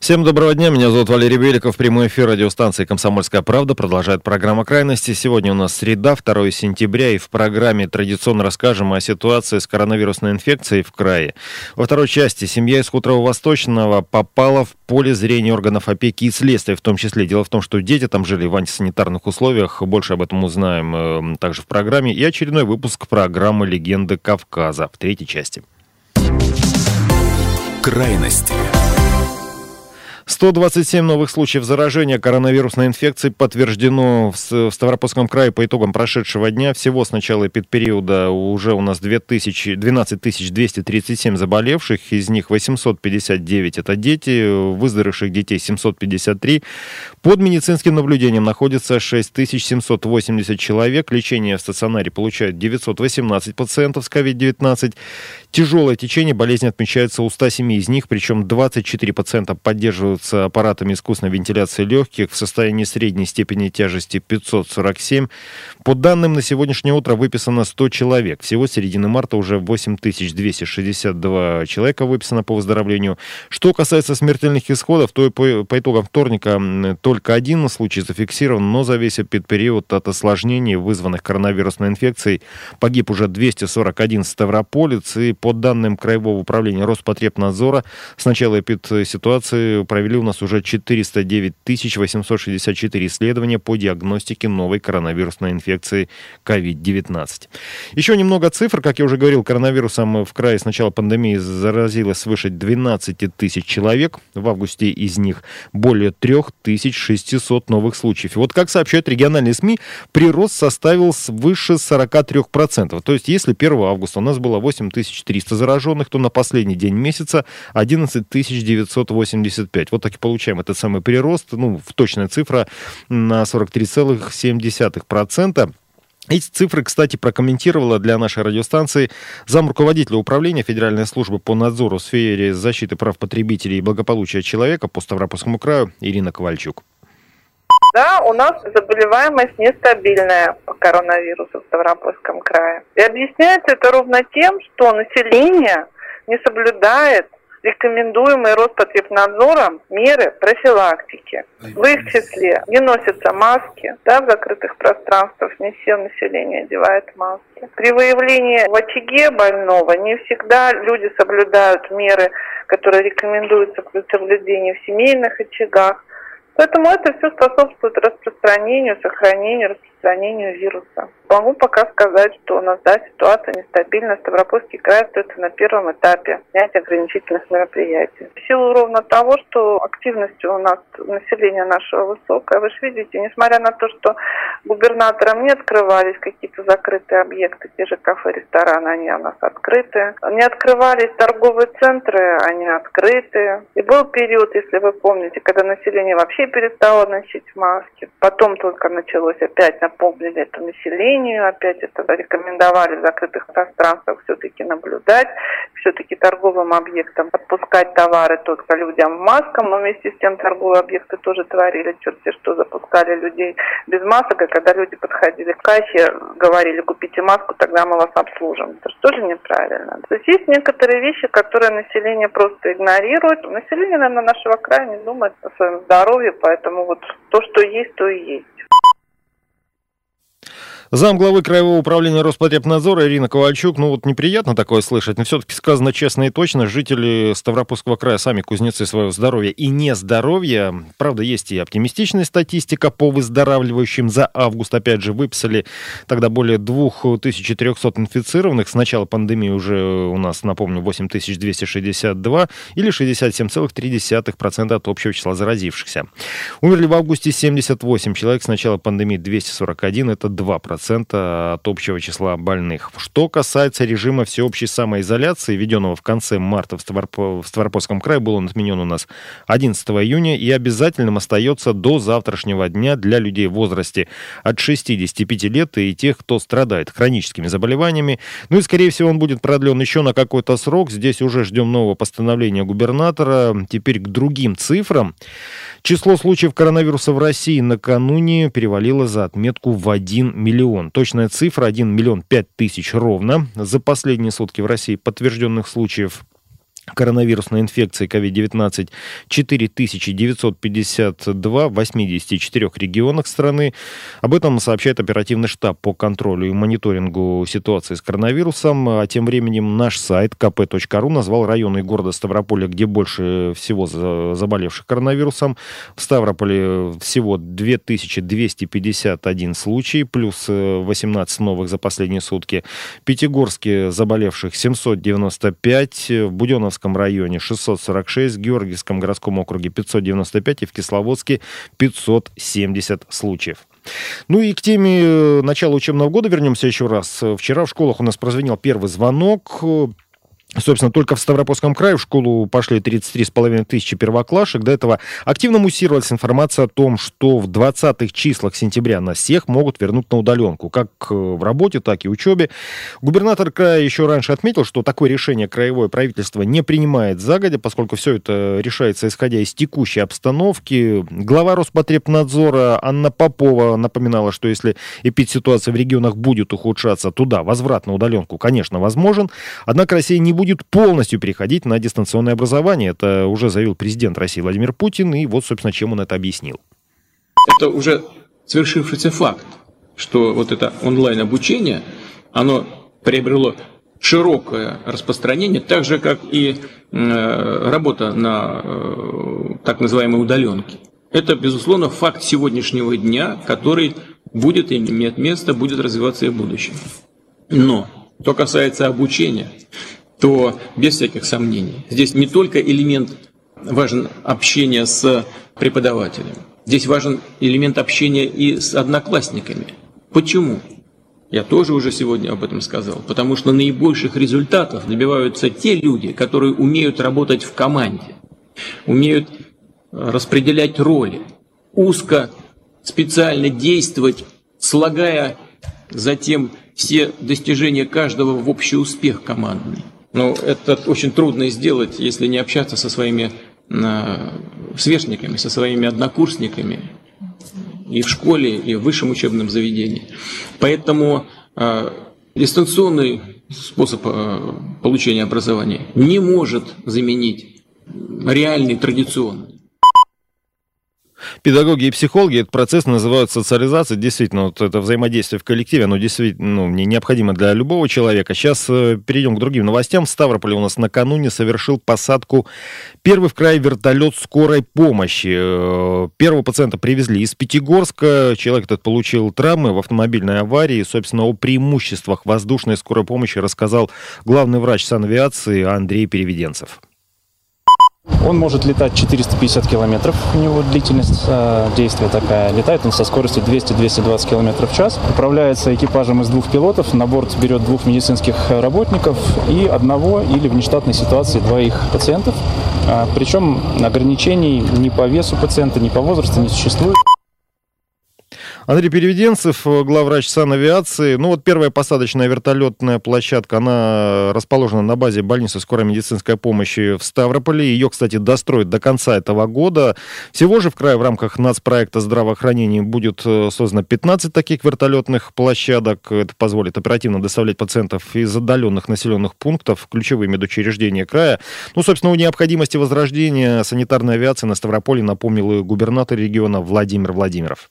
Всем доброго дня, меня зовут Валерий Беликов. Прямой эфир радиостанции «Комсомольская правда» продолжает программа «Крайности». Сегодня у нас среда, 2 сентября, и в программе традиционно расскажем о ситуации с коронавирусной инфекцией в крае. Во второй части семья из Хуторова Восточного попала в поле зрения органов опеки и следствия в том числе. Дело в том, что дети там жили в антисанитарных условиях. Больше об этом узнаем э, также в программе. И очередной выпуск программы «Легенды Кавказа» в третьей части. Крайности. 127 новых случаев заражения коронавирусной инфекцией подтверждено в Ставропольском крае по итогам прошедшего дня. Всего с начала эпидпериода уже у нас 2000, 12 237 заболевших, из них 859 это дети, выздоровевших детей 753. Под медицинским наблюдением находится 6780 человек. Лечение в стационаре получают 918 пациентов с COVID-19. Тяжелое течение болезни отмечается у 107 из них, причем 24 пациента поддерживаются аппаратами искусственной вентиляции легких в состоянии средней степени тяжести 547. По данным на сегодняшнее утро выписано 100 человек. Всего с середины марта уже 8262 человека выписано по выздоровлению. Что касается смертельных исходов, то по, по итогам вторника только один случай зафиксирован, но за весь этот период от осложнений, вызванных коронавирусной инфекцией, погиб уже 241 ставрополец и по данным Краевого управления Роспотребнадзора, с начала эпид-ситуации провели у нас уже 409 864 исследования по диагностике новой коронавирусной инфекции COVID-19. Еще немного цифр. Как я уже говорил, коронавирусом в крае с начала пандемии заразилось свыше 12 тысяч человек. В августе из них более 3600 новых случаев. Вот как сообщают региональные СМИ, прирост составил свыше 43%. То есть если 1 августа у нас было 8300 300 зараженных, то на последний день месяца 11 985. Вот так и получаем этот самый прирост, ну, в точная цифра на 43,7%. Эти цифры, кстати, прокомментировала для нашей радиостанции зам руководителя управления Федеральной службы по надзору в сфере защиты прав потребителей и благополучия человека по Ставропольскому краю Ирина Ковальчук. Да, у нас заболеваемость нестабильная по коронавирусу в Ставропольском крае. И объясняется это ровно тем, что население не соблюдает рекомендуемые Роспотребнадзором меры профилактики. В их числе не носятся маски, да, в закрытых пространствах не все население одевает маски. При выявлении в очаге больного не всегда люди соблюдают меры, которые рекомендуются при соблюдении в семейных очагах. Поэтому это все способствует распространению, сохранению, распространению вируса. Могу пока сказать, что у нас да, ситуация нестабильна. Ставропольский край остается на первом этапе снятия ограничительных мероприятий. В силу ровно того, что активность у нас населения нашего высокая. Вы же видите, несмотря на то, что губернаторам не открывались какие-то закрытые объекты, те же кафе, рестораны, они у нас открыты. Не открывались торговые центры, они открыты. И был период, если вы помните, когда население вообще перестало носить маски. Потом только началось опять напомнили это населению, опять это рекомендовали в закрытых пространствах все-таки наблюдать, все-таки торговым объектам отпускать товары только людям в масках, но вместе с тем торговые объекты тоже творили черти что, запускали людей без масок, и когда люди подходили к кассе, говорили, купите маску, тогда мы вас обслужим. Это же тоже неправильно. То есть есть некоторые вещи, которые население просто игнорирует. Население, наверное, нашего края не думает о своем здоровье, поэтому вот то, что есть, то и есть. Зам главы Краевого управления Роспотребнадзора Ирина Ковальчук. Ну вот неприятно такое слышать, но все-таки сказано честно и точно. Жители Ставропольского края сами кузнецы своего здоровья и нездоровья. Правда, есть и оптимистичная статистика по выздоравливающим. За август, опять же, выписали тогда более 2300 инфицированных. С начала пандемии уже у нас, напомню, 8262 или 67,3% от общего числа заразившихся. Умерли в августе 78 человек. С начала пандемии 241, это 2%. Коэффициента от общего числа больных. Что касается режима всеобщей самоизоляции, введенного в конце марта в, Ставроп... в Ставропольском крае, был он отменен у нас 11 июня и обязательным остается до завтрашнего дня для людей в возрасте от 65 лет и тех, кто страдает хроническими заболеваниями. Ну и, скорее всего, он будет продлен еще на какой-то срок. Здесь уже ждем нового постановления губернатора. Теперь к другим цифрам. Число случаев коронавируса в России накануне перевалило за отметку в 1 миллион. Точная цифра 1 миллион 5 тысяч ровно. За последние сутки в России подтвержденных случаев коронавирусной инфекции COVID-19 4952 в 84 регионах страны. Об этом сообщает оперативный штаб по контролю и мониторингу ситуации с коронавирусом. А тем временем наш сайт kp.ru назвал районы города Ставрополя, где больше всего заболевших коронавирусом. В Ставрополе всего 2251 случай, плюс 18 новых за последние сутки. Пятигорске заболевших 795, в Буденновске Кировском районе 646, в Георгиевском городском округе 595 и в Кисловодске 570 случаев. Ну и к теме э, начала учебного года вернемся еще раз. Вчера в школах у нас прозвенел первый звонок. Собственно, только в Ставропольском крае в школу пошли 33,5 тысячи первоклашек. До этого активно муссировалась информация о том, что в 20-х числах сентября нас всех могут вернуть на удаленку, как э, в работе, так и в учебе. Губернатор края еще раньше отметил, что такое решение краевое правительство не принимает загодя, поскольку все это решается исходя из текущей обстановки. Глава Роспотребнадзора Анна Попова напоминала, что если эпидситуация в регионах будет ухудшаться, туда возврат на удаленку, конечно, возможен. Однако Россия не будет будет полностью переходить на дистанционное образование. Это уже заявил президент России Владимир Путин, и вот, собственно, чем он это объяснил. Это уже свершившийся факт, что вот это онлайн-обучение, оно приобрело широкое распространение, так же, как и э, работа на э, так называемой удаленке. Это, безусловно, факт сегодняшнего дня, который будет иметь место, будет развиваться и в будущем. Но, что касается обучения, то без всяких сомнений. Здесь не только элемент важен общения с преподавателем, здесь важен элемент общения и с одноклассниками. Почему? Я тоже уже сегодня об этом сказал. Потому что наибольших результатов добиваются те люди, которые умеют работать в команде, умеют распределять роли, узко, специально действовать, слагая затем все достижения каждого в общий успех командный. Но это очень трудно сделать, если не общаться со своими э, сверстниками, со своими однокурсниками и в школе, и в высшем учебном заведении. Поэтому э, дистанционный способ э, получения образования не может заменить реальный традиционный. Педагоги и психологи этот процесс называют социализацией. Действительно, вот это взаимодействие в коллективе, оно действительно ну, необходимо для любого человека. Сейчас э, перейдем к другим новостям. В Ставрополе у нас накануне совершил посадку первый в крае вертолет скорой помощи. Э, первого пациента привезли из Пятигорска. Человек этот получил травмы в автомобильной аварии. Собственно, о преимуществах воздушной скорой помощи рассказал главный врач санавиации Андрей Переведенцев. Он может летать 450 километров, у него длительность э, действия такая. Летает он со скоростью 200-220 километров в час. Управляется экипажем из двух пилотов. На борт берет двух медицинских работников и одного или в нештатной ситуации двоих пациентов. А, причем ограничений ни по весу пациента, ни по возрасту не существует. Андрей Переведенцев, главврач санавиации. Ну вот первая посадочная вертолетная площадка, она расположена на базе больницы скорой медицинской помощи в Ставрополе. Ее, кстати, достроят до конца этого года. Всего же в крае в рамках нацпроекта здравоохранения будет э, создано 15 таких вертолетных площадок. Это позволит оперативно доставлять пациентов из отдаленных населенных пунктов, ключевые медучреждения края. Ну, собственно, о необходимости возрождения санитарной авиации на Ставрополе напомнил и губернатор региона Владимир Владимиров.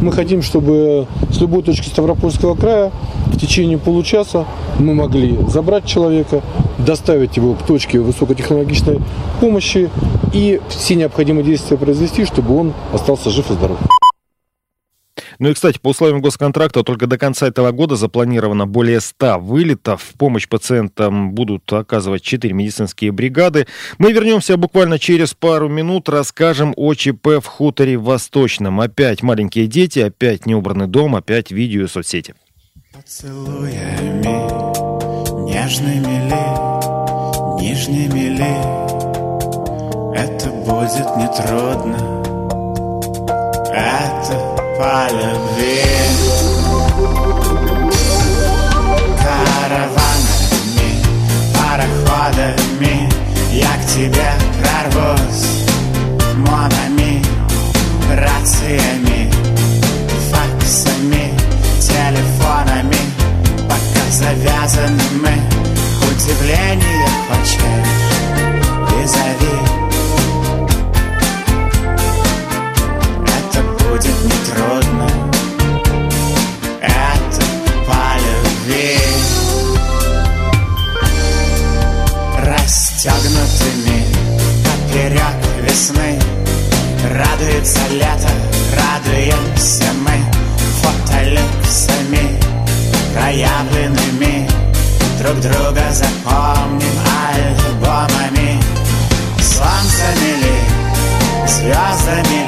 Мы хотим, чтобы с любой точки Ставропольского края в течение получаса мы могли забрать человека, доставить его к точке высокотехнологичной помощи и все необходимые действия произвести, чтобы он остался жив и здоров. Ну и, кстати, по условиям госконтракта только до конца этого года запланировано более 100 вылетов. В помощь пациентам будут оказывать 4 медицинские бригады. Мы вернемся буквально через пару минут, расскажем о ЧП в хуторе Восточном. Опять маленькие дети, опять неубранный дом, опять видео и соцсети. Поцелуями нежными ли, нижними ли Это будет нетрудно Это по любви Караванами, пароходами Я к тебе прорвусь Расстегнутыми поперек весны. Радуется лето, радуемся мы. Фотолюксами проявленными. Друг друга запомним альбомами. Солнцами ли, звездами ли